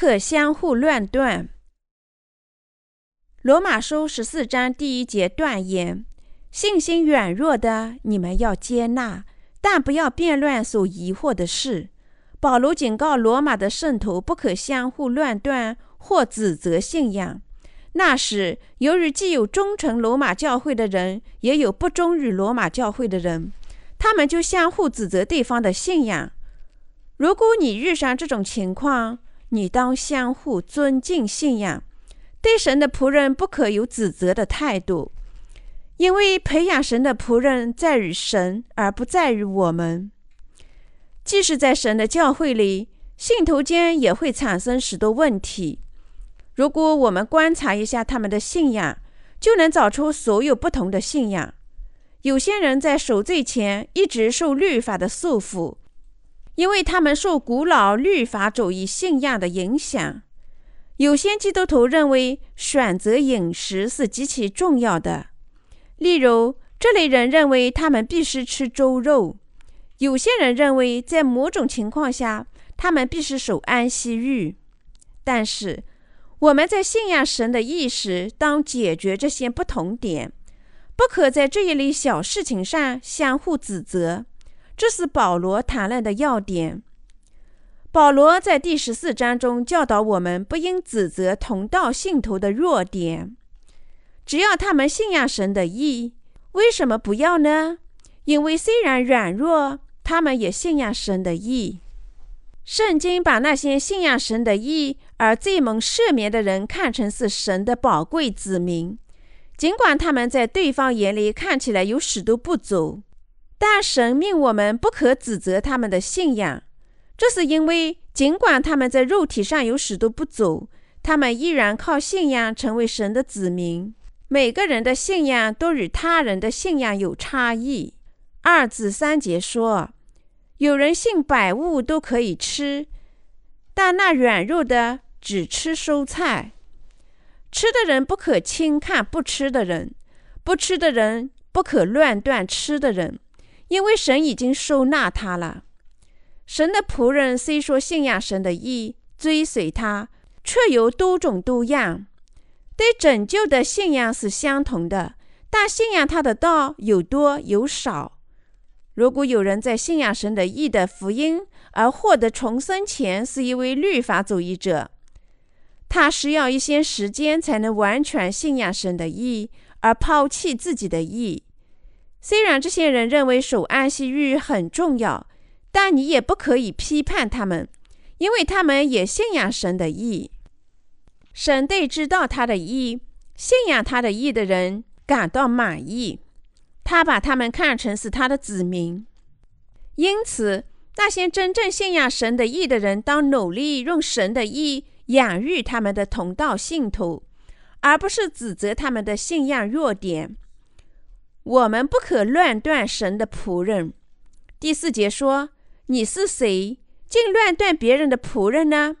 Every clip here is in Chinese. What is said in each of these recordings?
可相互乱断。罗马书十四章第一节断言：信心软弱的，你们要接纳，但不要辩论所疑惑的事。保罗警告罗马的圣徒，不可相互乱断或指责信仰。那时，由于既有忠诚罗马教会的人，也有不忠于罗马教会的人，他们就相互指责对方的信仰。如果你遇上这种情况，你当相互尊敬信仰，对神的仆人不可有指责的态度，因为培养神的仆人在于神，而不在于我们。即使在神的教会里，信徒间也会产生许多问题。如果我们观察一下他们的信仰，就能找出所有不同的信仰。有些人在守罪前一直受律法的束缚。因为他们受古老律法主义信仰的影响，有些基督徒认为选择饮食是极其重要的。例如，这类人认为他们必须吃猪肉；有些人认为在某种情况下他们必须守安息日。但是，我们在信仰神的意识当解决这些不同点，不可在这一类小事情上相互指责。这是保罗谈论的要点。保罗在第十四章中教导我们，不应指责同道信徒的弱点，只要他们信仰神的意。为什么不要呢？因为虽然软弱，他们也信仰神的意。圣经把那些信仰神的意而罪蒙赦免的人看成是神的宝贵子民，尽管他们在对方眼里看起来有许多不足。但神命我们不可指责他们的信仰，这是因为尽管他们在肉体上有许多不足，他们依然靠信仰成为神的子民。每个人的信仰都与他人的信仰有差异。二至三节说，有人信百物都可以吃，但那软弱的只吃蔬菜。吃的人不可轻看不吃的人，不吃的人不可乱断吃的人。因为神已经收纳他了。神的仆人虽说信仰神的意，追随他，却有多种多样。对拯救的信仰是相同的，但信仰他的道有多有少。如果有人在信仰神的意的福音而获得重生前是一位律法主义者，他需要一些时间才能完全信仰神的意，而抛弃自己的意。虽然这些人认为守安息日很重要，但你也不可以批判他们，因为他们也信仰神的意。神对知道他的意、信仰他的意的人感到满意，他把他们看成是他的子民。因此，那些真正信仰神的意的人，当努力用神的意养育他们的同道信徒，而不是指责他们的信仰弱点。我们不可乱断神的仆人。第四节说：“你是谁，竟乱断别人的仆人呢？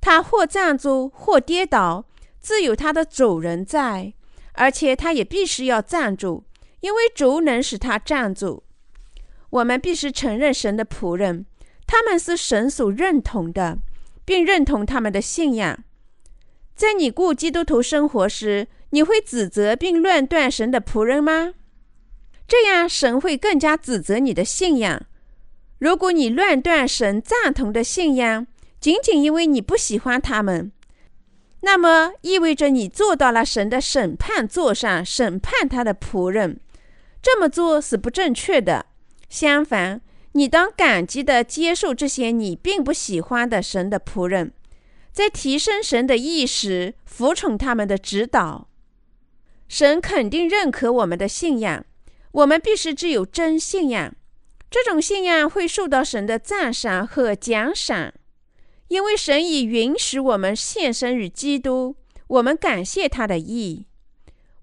他或站住，或跌倒，自有他的主人在，而且他也必须要站住，因为主能使他站住。我们必须承认神的仆人，他们是神所认同的，并认同他们的信仰。在你过基督徒生活时，你会指责并乱断神的仆人吗？”这样，神会更加指责你的信仰。如果你乱断神赞同的信仰，仅仅因为你不喜欢他们，那么意味着你坐到了神的审判座上审判他的仆人。这么做是不正确的。相反，你当感激地接受这些你并不喜欢的神的仆人，在提升神的意识，服从他们的指导。神肯定认可我们的信仰。我们必须只有真信仰，这种信仰会受到神的赞赏和奖赏，因为神已允许我们献身于基督。我们感谢他的意。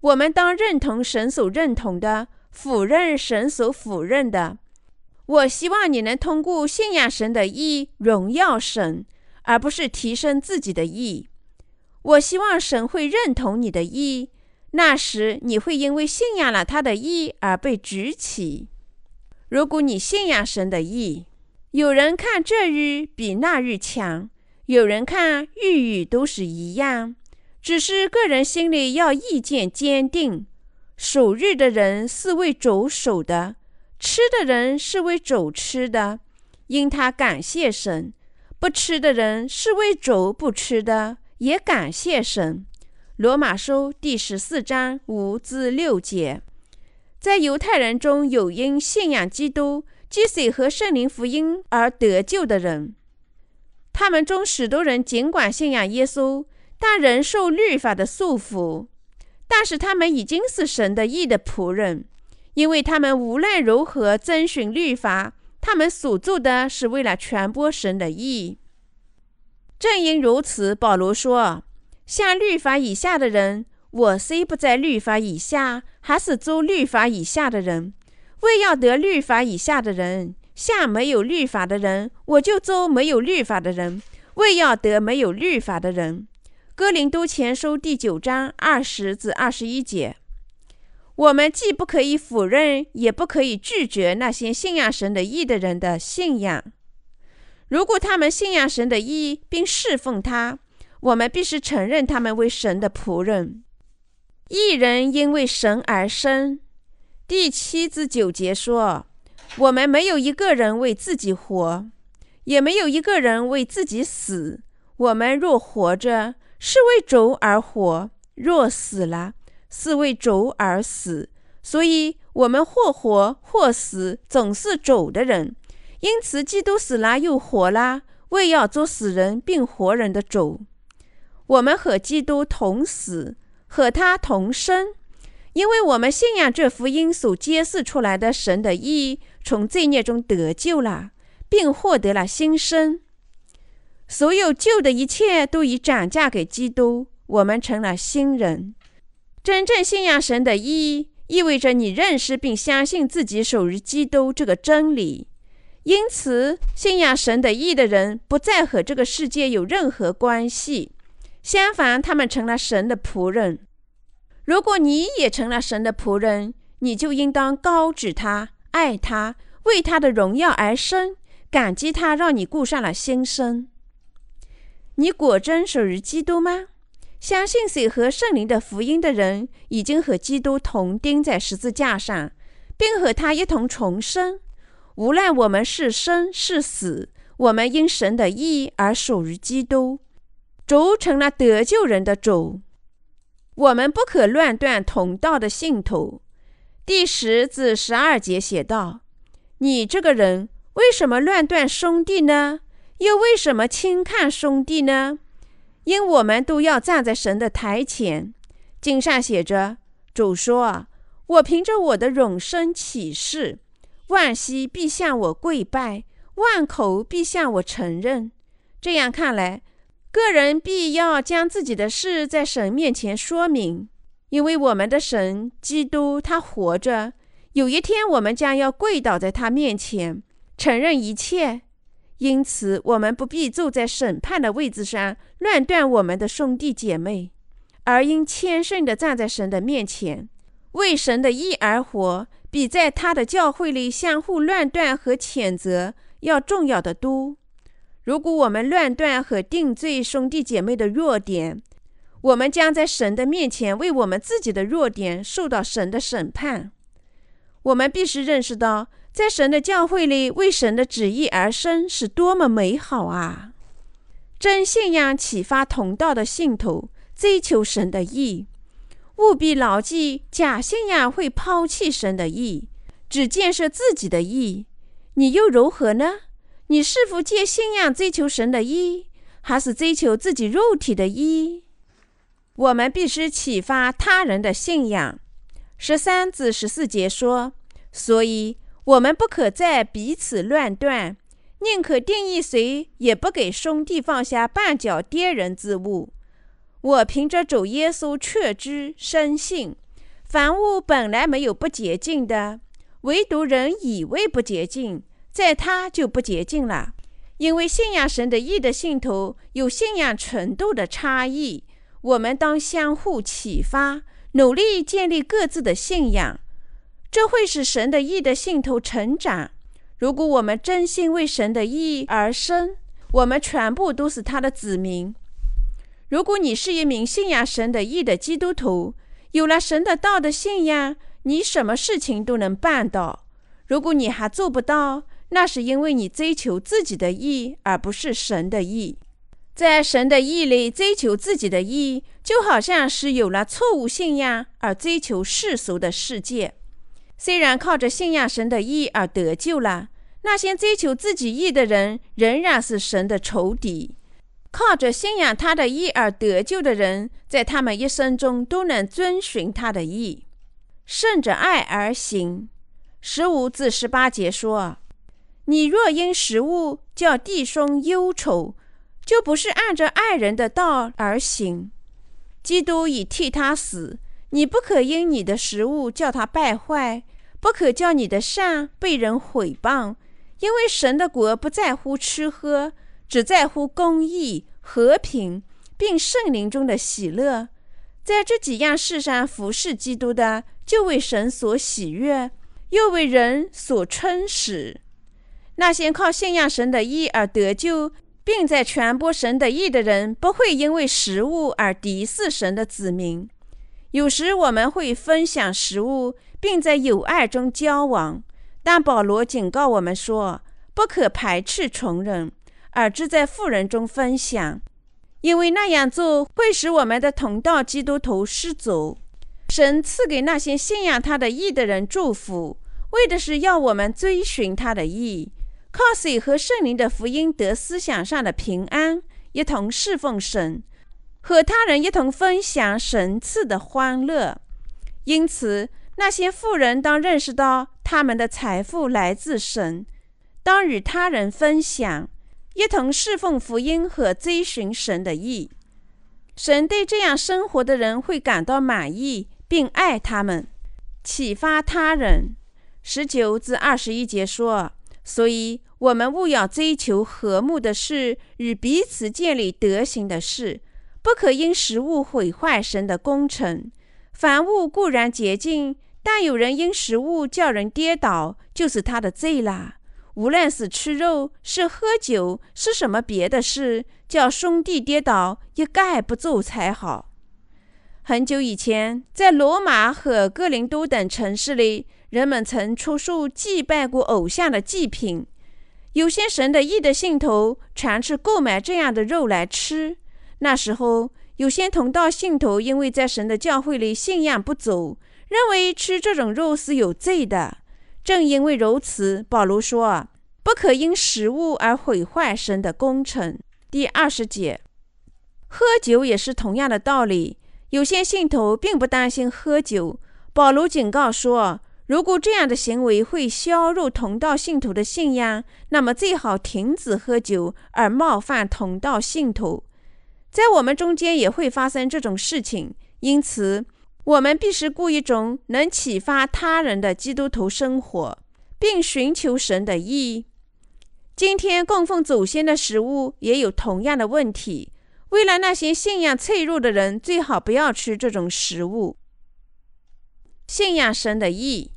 我们当认同神所认同的，否认神所否认的。我希望你能通过信仰神的意荣耀神，而不是提升自己的意。我希望神会认同你的意。那时你会因为信仰了他的意而被举起。如果你信仰神的意，有人看这日比那日强，有人看玉玉都是一样，只是个人心里要意见坚定。守日的人是为主守的，吃的人是为主吃的，因他感谢神；不吃的人是为主不吃的，也感谢神。罗马书第十四章五至六节，在犹太人中有因信仰基督、接水和圣灵福音而得救的人。他们中许多人尽管信仰耶稣，但仍受律法的束缚。但是他们已经是神的义的仆人，因为他们无论如何遵循律法，他们所做的是为了传播神的义。正因如此，保罗说：“像律法以下的人，我虽不在律法以下，还是做律法以下的人，为要得律法以下的人。”像没有律法的人，我就做没有律法的人，为要得没有律法的人。哥林都前书第九章二十至二十一节。我们既不可以否认，也不可以拒绝那些信仰神的义的人的信仰。如果他们信仰神的义并侍奉他，我们必须承认他们为神的仆人。一人因为神而生。第七至九节说。我们没有一个人为自己活，也没有一个人为自己死。我们若活着，是为主而活；若死了，是为主而死。所以，我们或活或死，总是主的人。因此，基督死了又活了，为要做死人并活人的主。我们和基督同死，和他同生，因为我们信仰这福音所揭示出来的神的意义。从罪孽中得救了，并获得了新生。所有旧的一切都已转嫁给基督，我们成了新人。真正信仰神的意义，意味着你认识并相信自己属于基督这个真理。因此，信仰神的义的人不再和这个世界有任何关系，相反，他们成了神的仆人。如果你也成了神的仆人，你就应当高举他。爱他，为他的荣耀而生，感激他让你过上了新生。你果真属于基督吗？相信水和圣灵的福音的人，已经和基督同钉在十字架上，并和他一同重生。无论我们是生是死，我们因神的义而属于基督，主成了得救人的主。我们不可乱断同道的信徒。第十至十二节写道：“你这个人为什么乱断兄弟呢？又为什么轻看兄弟呢？因我们都要站在神的台前。经上写着，主说：‘我凭着我的永生起誓，万膝必向我跪拜，万口必向我承认。’这样看来，个人必要将自己的事在神面前说明。”因为我们的神基督他活着，有一天我们将要跪倒在他面前，承认一切。因此，我们不必坐在审判的位置上乱断我们的兄弟姐妹，而应谦顺地站在神的面前，为神的义而活，比在他的教会里相互乱断和谴责要重要的多。如果我们乱断和定罪兄弟姐妹的弱点，我们将在神的面前为我们自己的弱点受到神的审判。我们必须认识到，在神的教会里为神的旨意而生是多么美好啊！真信仰启发同道的信徒追求神的意，务必牢记：假信仰会抛弃神的意，只建设自己的意。你又如何呢？你是否借信仰追求神的意，还是追求自己肉体的意？我们必须启发他人的信仰。十三至十四节说：“所以，我们不可再彼此乱断，宁可定义谁，也不给兄弟放下绊脚跌人之物。我凭着主耶稣确知深信，凡物本来没有不洁净的，唯独人以为不洁净，在他就不洁净了。因为信仰神的义的信徒有信仰程度的差异。”我们当相互启发，努力建立各自的信仰，这会使神的义的信徒成长。如果我们真心为神的义而生，我们全部都是他的子民。如果你是一名信仰神的义的基督徒，有了神的道的信仰，你什么事情都能办到。如果你还做不到，那是因为你追求自己的意，而不是神的意。在神的意里追求自己的意，就好像是有了错误信仰而追求世俗的世界。虽然靠着信仰神的意而得救了，那些追求自己意的人仍然是神的仇敌。靠着信仰他的意而得救的人，在他们一生中都能遵循他的意，顺着爱而行。十五至十八节说：“你若因食物叫弟兄忧愁，就不是按着爱人的道而行。基督已替他死，你不可因你的食物叫他败坏，不可叫你的善被人毁谤，因为神的国不在乎吃喝。”只在乎公义、和平，并圣灵中的喜乐，在这几样事上服侍基督的，就为神所喜悦，又为人所称使。那些靠信仰神的义而得救，并在传播神的义的人，不会因为食物而敌视神的子民。有时我们会分享食物，并在友爱中交往，但保罗警告我们说，不可排斥穷人。而只在富人中分享，因为那样做会使我们的同道基督徒失足。神赐给那些信仰他的义的人祝福，为的是要我们追寻他的义，靠水和圣灵的福音得思想上的平安，一同侍奉神，和他人一同分享神赐的欢乐。因此，那些富人当认识到他们的财富来自神，当与他人分享。一同侍奉福音和追寻神的意，神对这样生活的人会感到满意，并爱他们，启发他人。十九至二十一节说：“所以我们务要追求和睦的事，与彼此建立德行的事，不可因食物毁坏神的工程。凡物固然洁净，但有人因食物叫人跌倒，就是他的罪啦。”无论是吃肉，是喝酒，是什么别的事，叫兄弟跌倒，一概不做才好。很久以前，在罗马和哥林多等城市里，人们曾出售祭拜过偶像的祭品。有些神的义的信徒常去购买这样的肉来吃。那时候，有些同道信徒因为在神的教会里信仰不足，认为吃这种肉是有罪的。正因为如此，保罗说：“不可因食物而毁坏神的工程。”第二十节，喝酒也是同样的道理。有些信徒并不担心喝酒。保罗警告说：“如果这样的行为会削弱同道信徒的信仰，那么最好停止喝酒，而冒犯同道信徒。”在我们中间也会发生这种事情，因此。我们必须过一种能启发他人的基督徒生活，并寻求神的意。今天供奉祖先的食物也有同样的问题。为了那些信仰脆弱的人，最好不要吃这种食物。信仰神的意，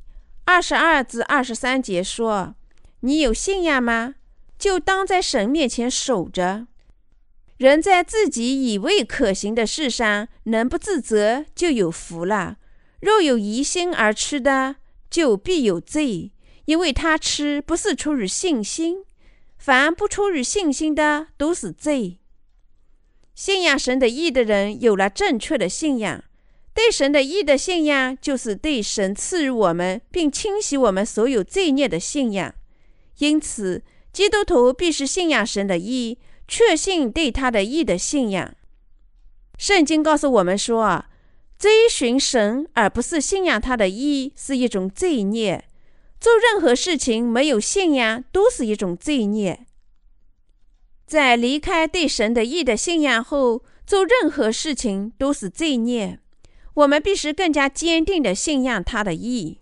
二十二至二十三节说：“你有信仰吗？就当在神面前守着。”人在自己以为可行的事上能不自责，就有福了。若有疑心而吃的，就必有罪，因为他吃不是出于信心。凡不出于信心的，都是罪。信仰神的义的人有了正确的信仰，对神的义的信仰，就是对神赐予我们并清洗我们所有罪孽的信仰。因此，基督徒必须信仰神的义。确信对他的义的信仰。圣经告诉我们说啊，追寻神而不是信仰他的义是一种罪孽。做任何事情没有信仰都是一种罪孽。在离开对神的义的信仰后，做任何事情都是罪孽。我们必须更加坚定的信仰他的意。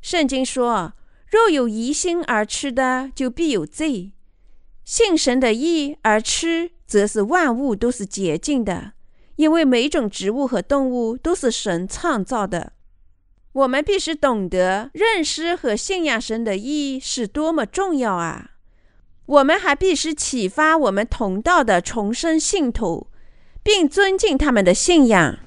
圣经说，若有疑心而吃的，就必有罪。信神的意而吃，则是万物都是洁净的，因为每种植物和动物都是神创造的。我们必须懂得认识和信仰神的意是多么重要啊！我们还必须启发我们同道的重生信徒，并尊敬他们的信仰。